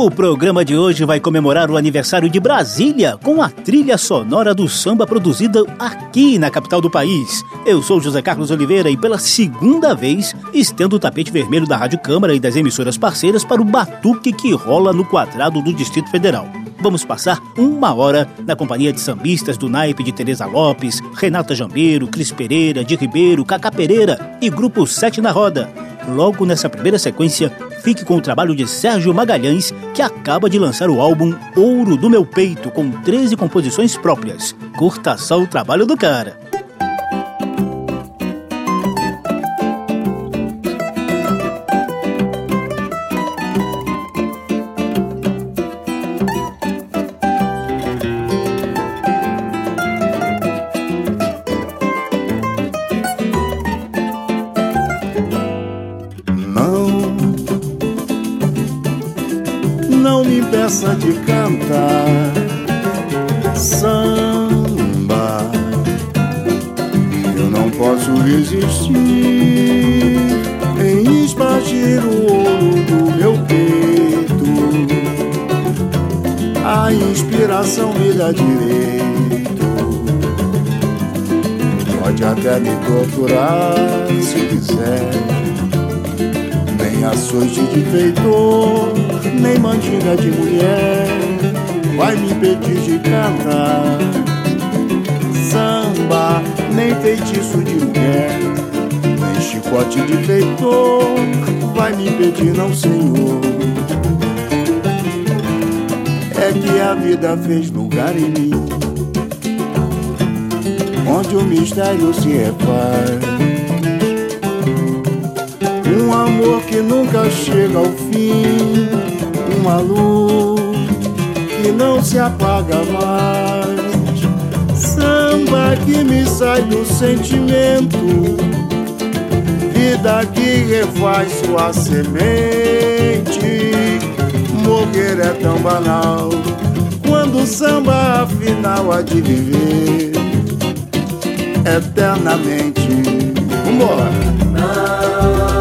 O programa de hoje vai comemorar o aniversário de Brasília com a trilha sonora do samba produzida aqui na capital do país. Eu sou José Carlos Oliveira e pela segunda vez estendo o tapete vermelho da Rádio Câmara e das emissoras parceiras para o batuque que rola no quadrado do Distrito Federal. Vamos passar uma hora na companhia de sambistas do naipe de Teresa Lopes, Renata Jambeiro, Cris Pereira, de Ribeiro, Cacá Pereira e Grupo Sete na Roda. Logo nessa primeira sequência, fique com o trabalho de Sérgio Magalhães, que acaba de lançar o álbum Ouro do Meu Peito, com 13 composições próprias. Curta só o trabalho do cara. Feitor nem mandinga de mulher vai me impedir de cantar samba, nem feitiço de mulher, nem chicote de feitor vai me impedir, não, senhor. É que a vida fez lugar em mim, onde o mistério se refaz. Um amor que nunca chega ao fim uma luz que não se apaga mais. Samba que me sai do sentimento, vida que refaz sua semente. Morrer é tão banal quando o samba afinal há de viver eternamente. Vambora! que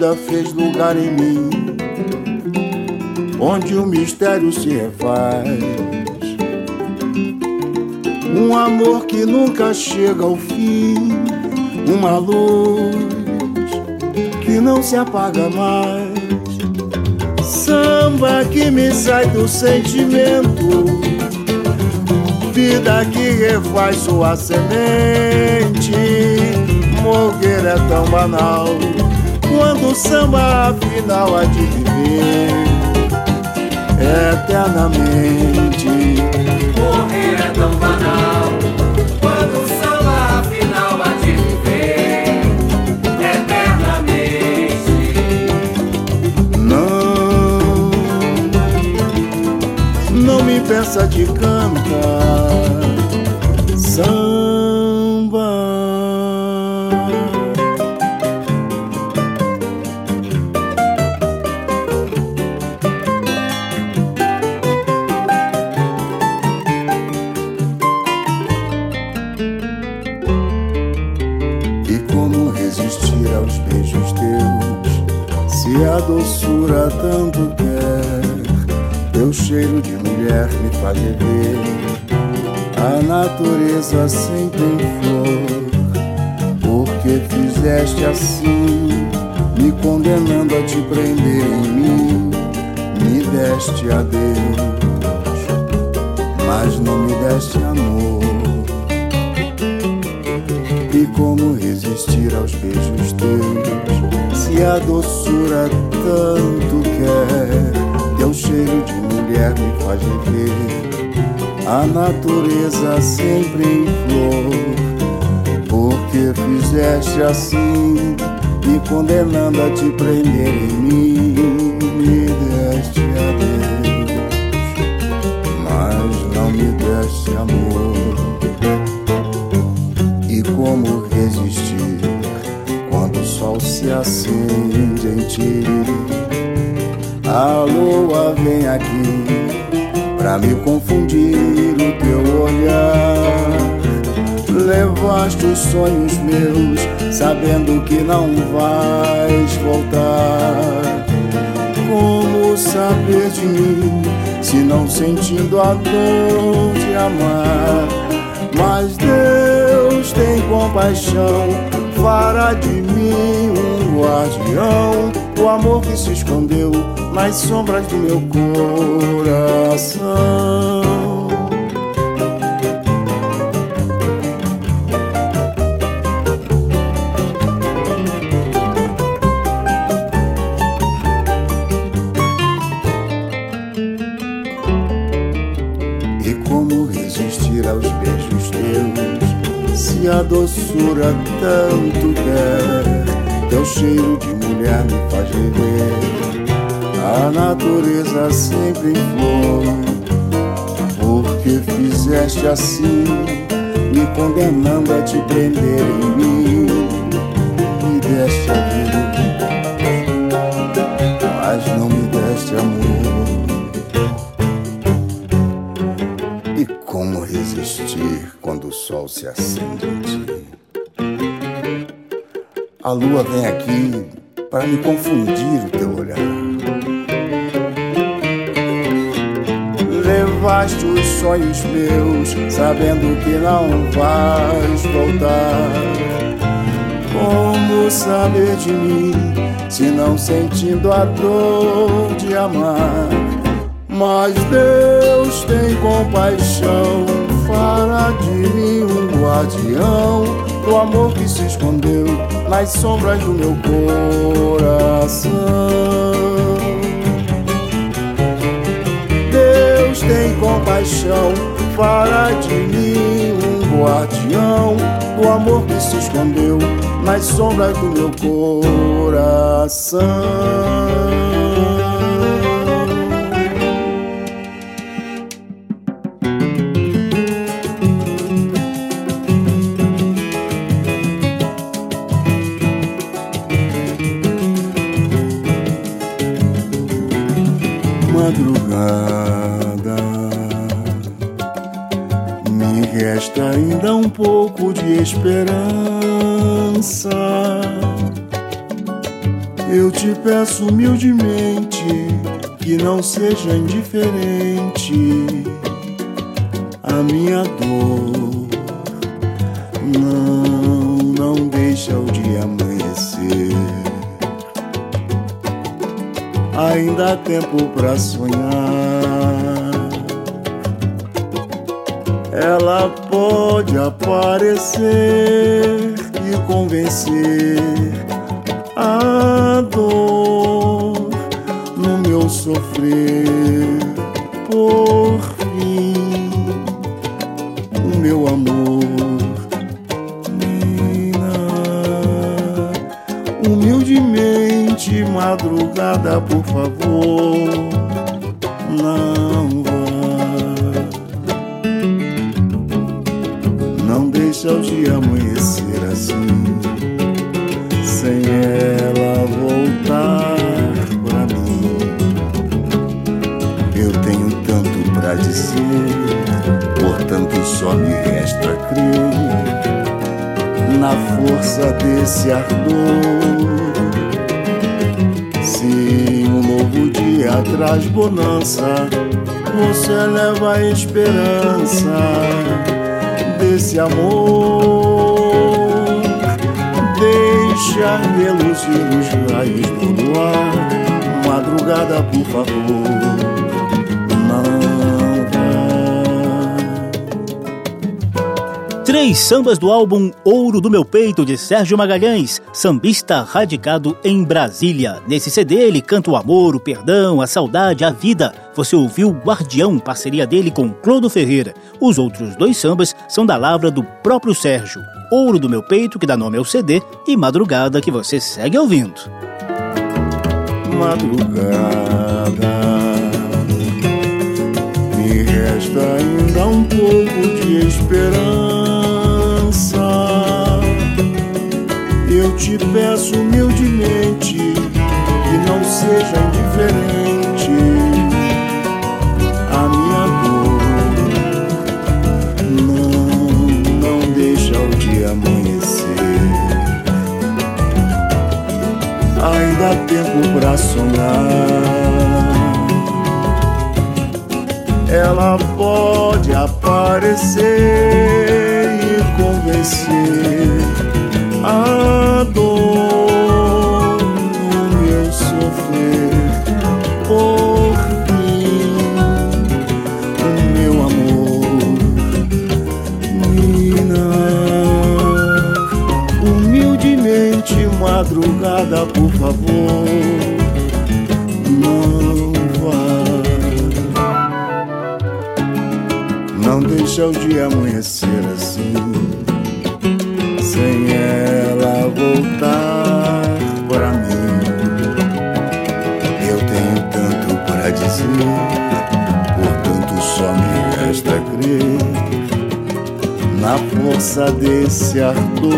vida fez lugar em mim, onde o mistério se refaz. Um amor que nunca chega ao fim, uma luz que não se apaga mais. Samba que me sai do sentimento, vida que refaz sua semente. Morrer é tão banal o samba afinal há de viver eternamente. Morrer é tão banal quando o samba afinal há de viver eternamente. Não, não me peça de cantar. doçura faz viver a natureza sempre em flor. Porque fizeste assim, me condenando a te prender em mim, me deste a Deus, mas não me deste amor. E como resistir quando o sol se acende em ti? A lua vem aqui pra me confundir o teu olhar. Levaste os sonhos meus, sabendo que não vais voltar. Como saber de mim, se não sentindo a dor de amar? Mas Deus tem compaixão, fará de mim um guardião o amor que se escondeu nas sombras do meu coração. E como resistir aos beijos teus, se a doçura tanto quer, teu cheiro de me faz viver. A natureza sempre em flor, porque fizeste assim, me condenando a te prender em mim. Me deste a vida, mas não me deste amor. E como resistir quando o sol se acende em ti? A lua vem aqui para me confundir o teu olhar. Levaste os sonhos meus, sabendo que não vais voltar. Como saber de mim, se não sentindo a dor de amar? Mas Deus tem compaixão, fará de mim um guardião do amor que se escondeu nas sombras do meu coração. Deus tem compaixão, fará de mim um guardião do amor que se escondeu nas sombras do meu coração. Não seja indiferente a minha dor. Não, não deixa o dia amanhecer ainda há tempo pra sonhar. Ela pode aparecer e convencer a dor sofrer. Por fim, o meu amor. Nina, humildemente madrugada, por favor, não vá. Não deixa o dia amanhecer só me resta crer na força desse ardor. Se um novo dia traz bonança, você leva a esperança desse amor. Deixa reluzir os raios do luar, madrugada, por favor. Três sambas do álbum Ouro do Meu Peito, de Sérgio Magalhães, sambista radicado em Brasília. Nesse CD ele canta o amor, o perdão, a saudade, a vida. Você ouviu Guardião, parceria dele com Clodo Ferreira. Os outros dois sambas são da lavra do próprio Sérgio. Ouro do Meu Peito, que dá nome ao CD, e Madrugada, que você segue ouvindo. Madrugada me resta ainda um pouco de esperança te peço humildemente que não seja indiferente a minha dor. Não, não deixa o dia amanhecer. Ainda há tempo pra sonhar. Ela pode aparecer e convencer a dor meu sofrer por fim, o meu amor, Nina, humildemente madrugada, por favor, não deixa o dia amanhecer assim na força desse ardor.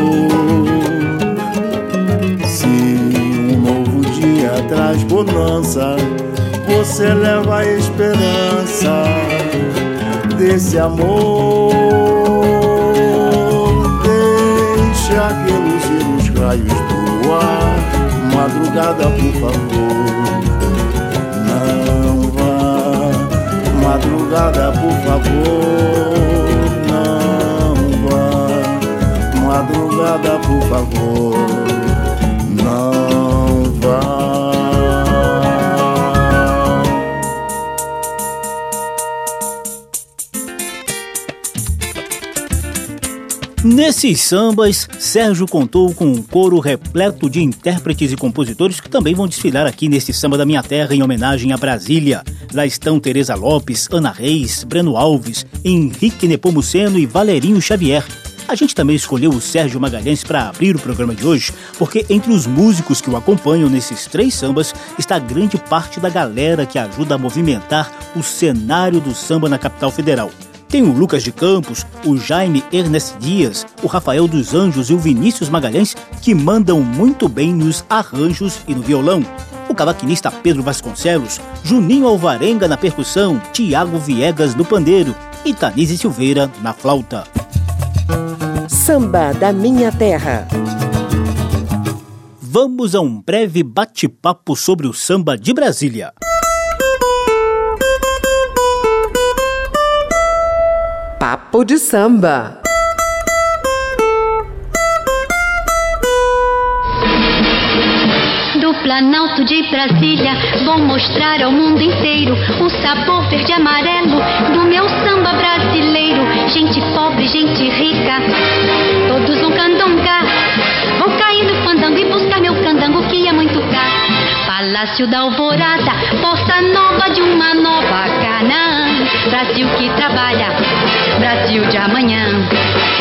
Se um novo dia traz bonança, você leva a esperança desse amor deixa reluzir os raios do luar. Madrugada, por favor, não vá. Madrugada, por favor, Madrugada, por favor, não vá. Nesses sambas, Sérgio contou com um coro repleto de intérpretes e compositores que também vão desfilar aqui neste Samba da Minha Terra em homenagem a Brasília. Lá estão Teresa Lopes, Ana Reis, Breno Alves, Henrique Nepomuceno e Valerinho Xavier. A gente também escolheu o Sérgio Magalhães para abrir o programa de hoje, porque entre os músicos que o acompanham nesses três sambas está grande parte da galera que ajuda a movimentar o cenário do samba na capital federal. Tem o Lucas de Campos, o Jaime Ernest Dias, o Rafael dos Anjos e o Vinícius Magalhães, que mandam muito bem nos arranjos e no violão. O cavaquinista Pedro Vasconcelos, Juninho Alvarenga na percussão, Tiago Viegas no pandeiro e Tanise Silveira na flauta. Samba da Minha Terra. Vamos a um breve bate-papo sobre o samba de Brasília. Papo de Samba. Planalto de Brasília, vou mostrar ao mundo inteiro o sabor verde amarelo do meu samba brasileiro. Gente pobre, gente rica, todos um candonga. Vou cair no fandango e buscar meu candango que é muito caro. Palácio da Alvorada, Bossa Nova de uma nova Canaã. Brasil que trabalha, Brasil de amanhã.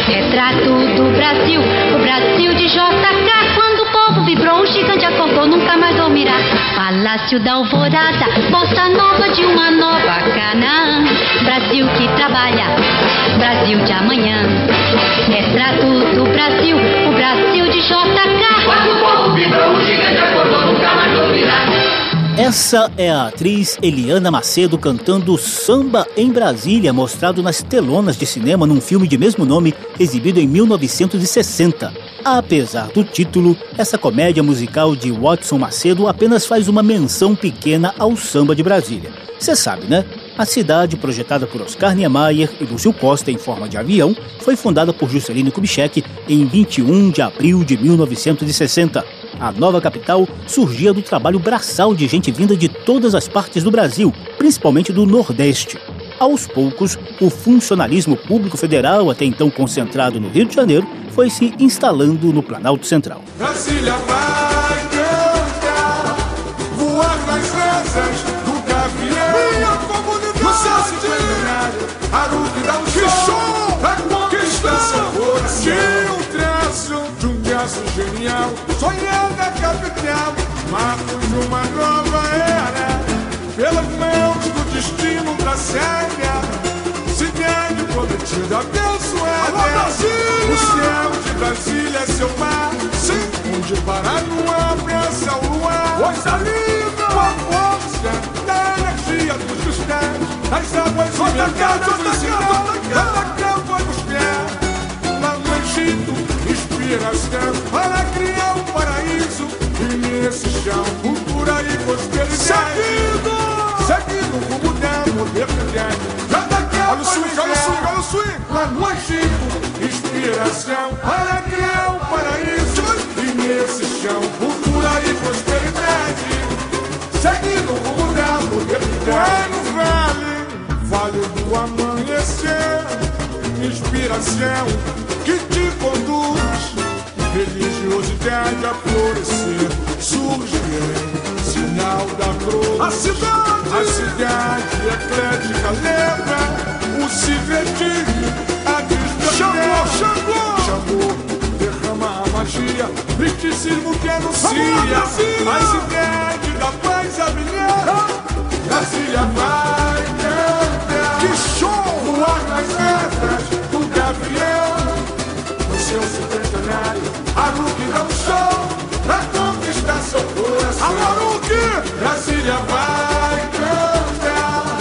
Retrato do Brasil, o Brasil de JK. Quando o povo vibrou, o gigante acordou, nunca mais dormirá. Palácio da Alvorada, Bossa Nova de uma nova Canaã. Brasil que trabalha, Brasil de amanhã. Essa é a atriz Eliana Macedo cantando Samba em Brasília, mostrado nas telonas de cinema num filme de mesmo nome, exibido em 1960. Apesar do título, essa comédia musical de Watson Macedo apenas faz uma menção pequena ao samba de Brasília. Você sabe, né? A cidade, projetada por Oscar Niemeyer e Lúcio Costa em forma de avião, foi fundada por Juscelino Kubitschek em 21 de abril de 1960. A nova capital surgia do trabalho braçal de gente vinda de todas as partes do Brasil, principalmente do Nordeste. Aos poucos, o funcionalismo público federal, até então concentrado no Rio de Janeiro, foi se instalando no Planalto Central. Brasília sonhando a capital, marcos de uma nova era. Pelas mãos do destino da séria cidade prometida abençoada. O céu de Brasília é seu mar, sim, onde parar numa praça o luar. Coisa linda! Com a força da energia dos cristais, as águas imediatas do sinal, cada campo inspiração para criar um paraíso. E nesse chão, cultura e prosperidade. Seguindo! Seguindo o rumo da modernidade. Cada Olha o swing, olha o swing, olha o swing. Lá no Egito, inspiração para criar um paraíso. E nesse chão, cultura e prosperidade. Seguindo o rumo da modernidade. no vale, vale do amanhecer. Inspiração que te conduz. Religiosidade a florescer. Surge sinal da cruz. A cidade, a cidade eclética lembra o civetinho, a desgraça. Xangô, Xangô, derrama a magia, misticismo que anuncia a cidade da paz a brilhar. Brasília vai um show pra conquistar seu coração. Haruki! Brasília vai cantar,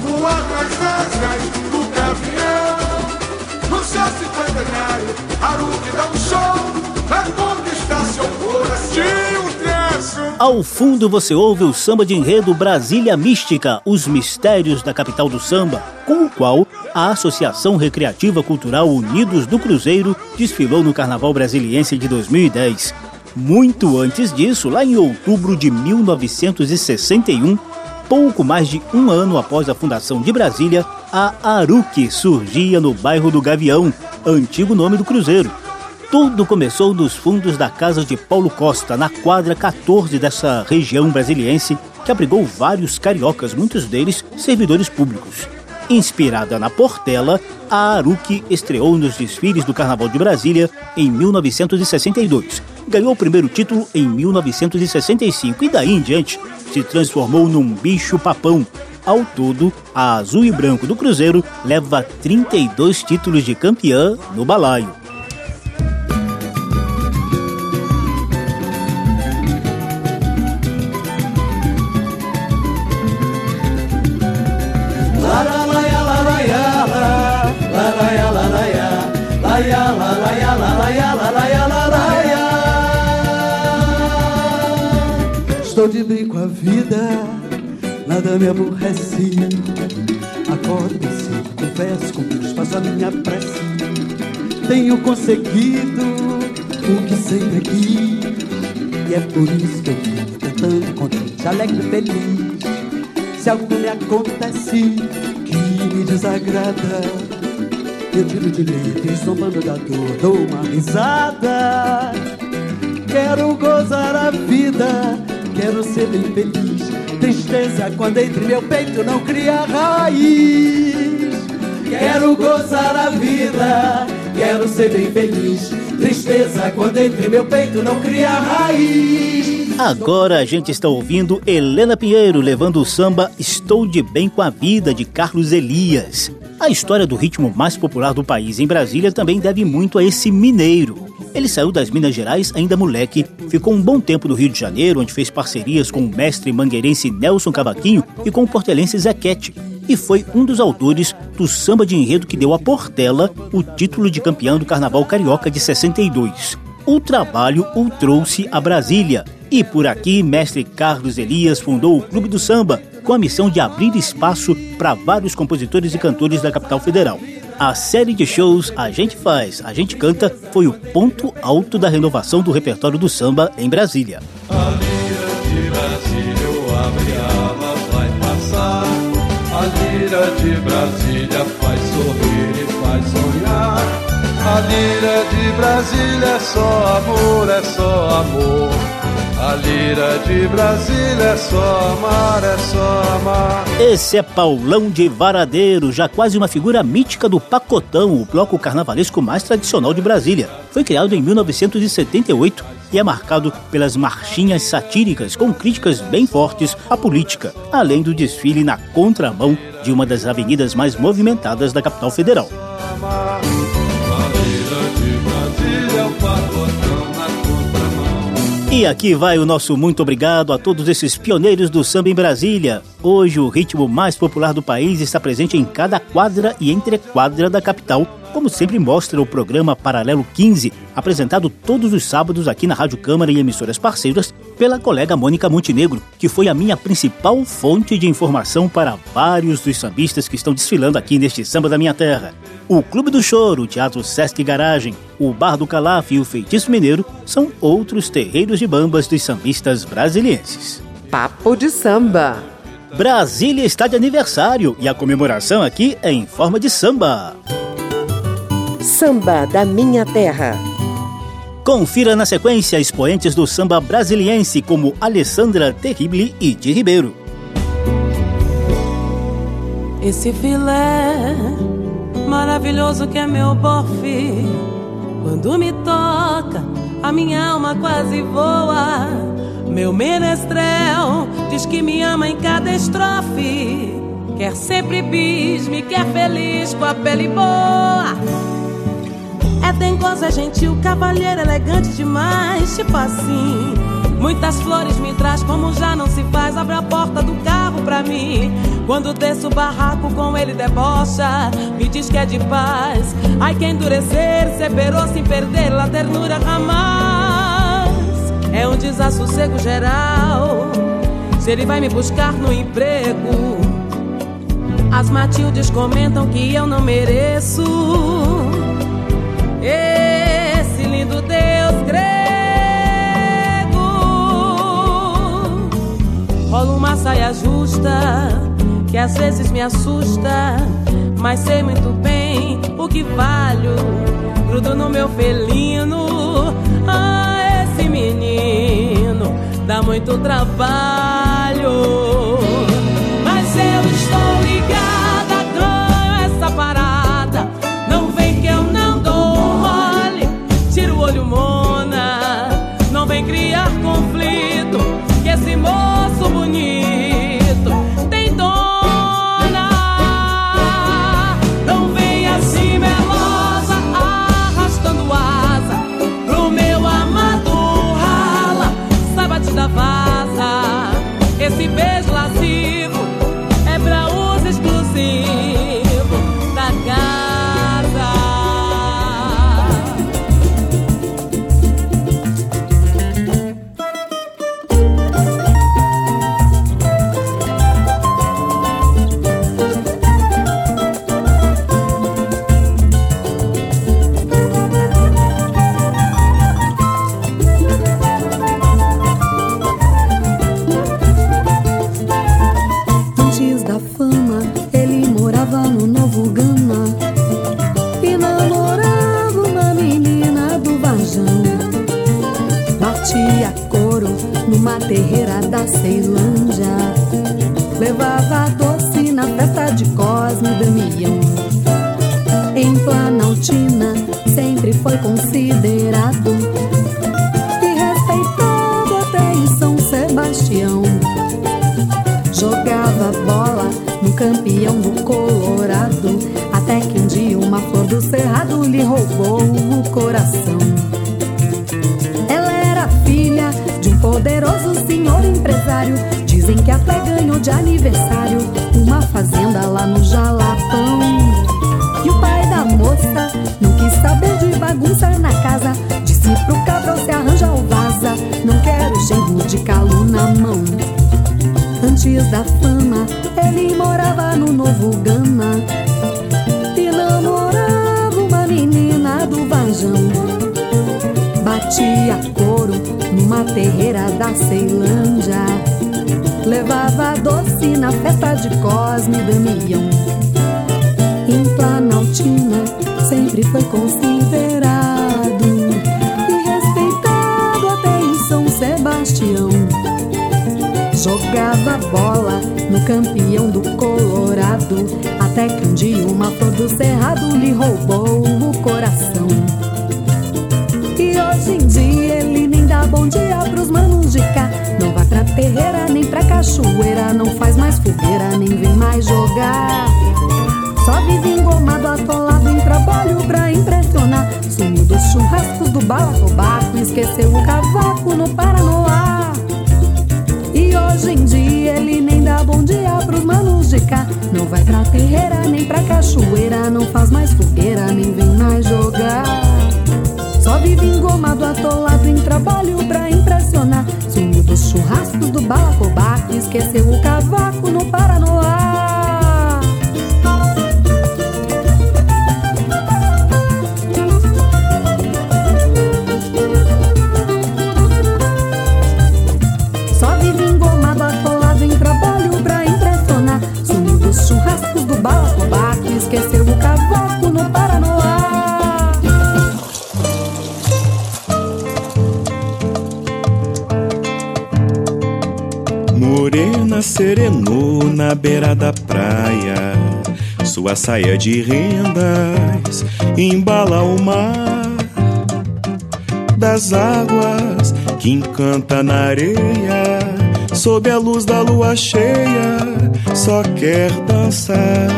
voar nas asas Ao fundo você ouve o samba de enredo Brasília Mística, os mistérios da capital do samba, com o qual a Associação Recreativa Cultural Unidos do Cruzeiro desfilou no Carnaval Brasiliense de 2010. Muito antes disso, lá em outubro de 1961, pouco mais de um ano após a fundação de Brasília, a Aruque surgia no bairro do Gavião, antigo nome do Cruzeiro. Tudo começou nos fundos da casa de Paulo Costa, na quadra 14 dessa região brasiliense, que abrigou vários cariocas, muitos deles servidores públicos. Inspirada na Portela, a Aruque estreou nos desfiles do Carnaval de Brasília em 1962. Ganhou o primeiro título em 1965 e daí em diante se transformou num bicho-papão. Ao todo, a Azul e Branco do Cruzeiro leva 32 títulos de campeã no balaio. Me aborrece. Acordo cedo, confesso, com Deus faço a minha prece. Tenho conseguido o que sempre quis, e é por isso que eu vivo cantando, contente, alegre, feliz. Se algo me acontece que me desagrada, eu tiro de leite, zombando da dor, dou uma risada. Quero gozar a vida, quero ser bem feliz. Tristeza quando entre meu peito não cria raiz. Quero gozar a vida, quero ser bem feliz. Tristeza quando entre meu peito não cria raiz. Agora a gente está ouvindo Helena Pinheiro levando o samba Estou de Bem com a Vida de Carlos Elias. A história do ritmo mais popular do país em Brasília também deve muito a esse mineiro. Ele saiu das Minas Gerais ainda moleque, ficou um bom tempo no Rio de Janeiro, onde fez parcerias com o mestre mangueirense Nelson Cavaquinho e com o portelense Zequete, e foi um dos autores do samba de enredo que deu a Portela o título de campeão do Carnaval Carioca de 62. O trabalho o trouxe a Brasília, e por aqui, mestre Carlos Elias fundou o Clube do Samba, com a missão de abrir espaço para vários compositores e cantores da capital federal. A série de shows A Gente Faz, A Gente Canta foi o ponto alto da renovação do repertório do samba em Brasília. A lira de Brasília, abre ela vai passar. A lira de Brasília faz sorrir e faz sonhar. A lira de Brasília é só amor, é só amor. A lira de Brasília é só amar, é só amar. Esse é Paulão de Varadeiro, já quase uma figura mítica do Pacotão, o bloco carnavalesco mais tradicional de Brasília. Foi criado em 1978 e é marcado pelas marchinhas satíricas com críticas bem fortes à política, além do desfile na contramão de uma das avenidas mais movimentadas da capital federal. E aqui vai o nosso muito obrigado a todos esses pioneiros do samba em Brasília. Hoje o ritmo mais popular do país está presente em cada quadra e entrequadra da capital, como sempre mostra o programa Paralelo 15, apresentado todos os sábados aqui na Rádio Câmara e emissoras parceiras pela colega Mônica Montenegro, que foi a minha principal fonte de informação para vários dos sambistas que estão desfilando aqui neste samba da minha terra. O Clube do Choro, o Teatro Sesc Garagem, o Bar do Calaf e o Feitiço Mineiro são outros terreiros de bambas dos sambistas brasilienses. Papo de samba. Brasília está de aniversário e a comemoração aqui é em forma de samba. Samba da minha terra. Confira na sequência expoentes do samba brasiliense como Alessandra Terrible e de Ribeiro. Esse filé maravilhoso que é meu bofe, quando me toca, a minha alma quase voa. Meu menestrel diz que me ama em cada estrofe, quer sempre bis, me quer feliz com a pele boa. É dengoso, é gentil, cavalheiro, elegante demais, tipo assim. Muitas flores me traz como já não se faz. Abre a porta do carro pra mim. Quando desço o barraco com ele debocha, me diz que é de paz. Ai, que endurecer, separou sem perder a ternura jamais. É um desassossego geral. Se ele vai me buscar no emprego, as Matildes comentam que eu não mereço. Esse lindo Deus grego. Rola uma saia justa Que às vezes me assusta Mas sei muito bem o que valho. Grudo no meu felino. Ah, esse menino Dá muito trabalho Que errado lhe roubou o coração. Ela era filha de um poderoso senhor empresário. Dizem que até ganhou de aniversário uma fazenda lá no Jalapão. E o pai da moça não quis saber de bagunça na casa. Disse pro cabral se arranja o vaza. Não quero genro de calo na mão. Antes da fama, ele morava no Novo Gama Batia couro numa terreira da Ceilândia. Levava doce na festa de Cosme Damião. Em Planaltina sempre foi considerado e respeitado até em São Sebastião. Jogava bola no campeão do Colorado. Até que um dia uma flor do cerrado lhe roubou o coração. Hoje em dia ele nem dá bom dia pros manos de cá. Não vai pra terreira nem pra cachoeira. Não faz mais fogueira, nem vem mais jogar. Só vive engomado, atolado em trabalho pra impressionar. Sumiu dos churrascos do balacobaco. Esqueceu o cavaco no Paranoá. E hoje em dia ele nem dá bom dia pros manos de cá. Não vai pra terreira, nem pra cachoeira. Não faz mais fogueira, nem vem mais jogar. Só vive engomado, atolado em trabalho pra impressionar. Sumiu dos churrascos do balacobaco. Esqueceu o cavaco no Paranoá. Na beira da praia. Sua saia de rendas embala o mar das águas que encanta na areia. Sob a luz da lua cheia, só quer dançar.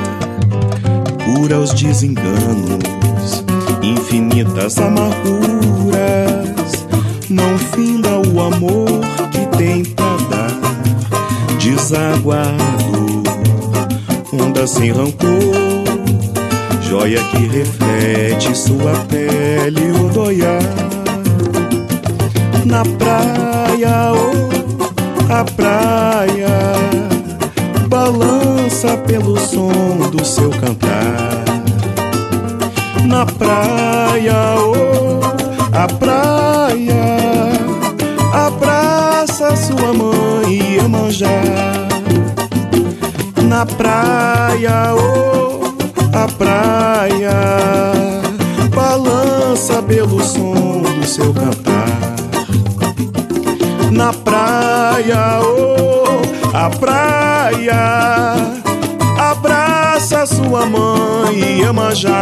Cura os desenganos, infinitas amarguras. Não finda o amor que tem pra dar. Desaguado, onda sem rancor. Joia que reflete sua pele odoiar. Na praia, oh, a praia balança pelo som do seu cantar. Na praia, oh, a praia Na praia, oh, a praia balança pelo som do seu cantar. Na praia, oh, a praia abraça sua mãe Iemanjá.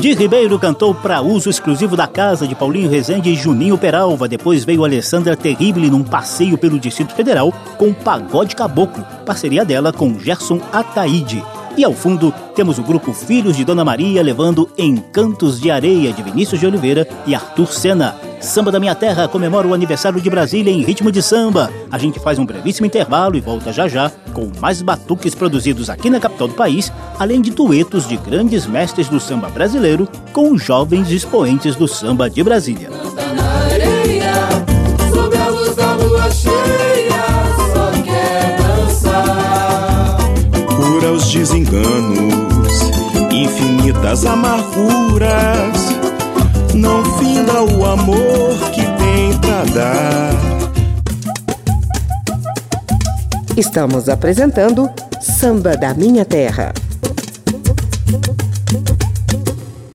Di Ribeiro cantou para uso exclusivo da casa de Paulinho Rezende e Juninho Peralva. Depois veio Alessandra Terrible num passeio pelo Distrito Federal com Pagode Caboclo, parceria dela com Gerson Ataíde. E ao fundo temos o grupo Filhos de Dona Maria levando Encantos de Areia de Vinícius de Oliveira e Arthur Sena. Samba da Minha Terra comemora o aniversário de Brasília em ritmo de samba. A gente faz um brevíssimo intervalo e volta já já com mais batuques produzidos aqui na capital do país, além de duetos de grandes mestres do samba brasileiro com jovens expoentes do samba de Brasília. na areia, sob a luz da lua cheia, Cura os desenganos, infinitas amarguras. Não finda o amor que tem pra dar. Estamos apresentando Samba da Minha Terra.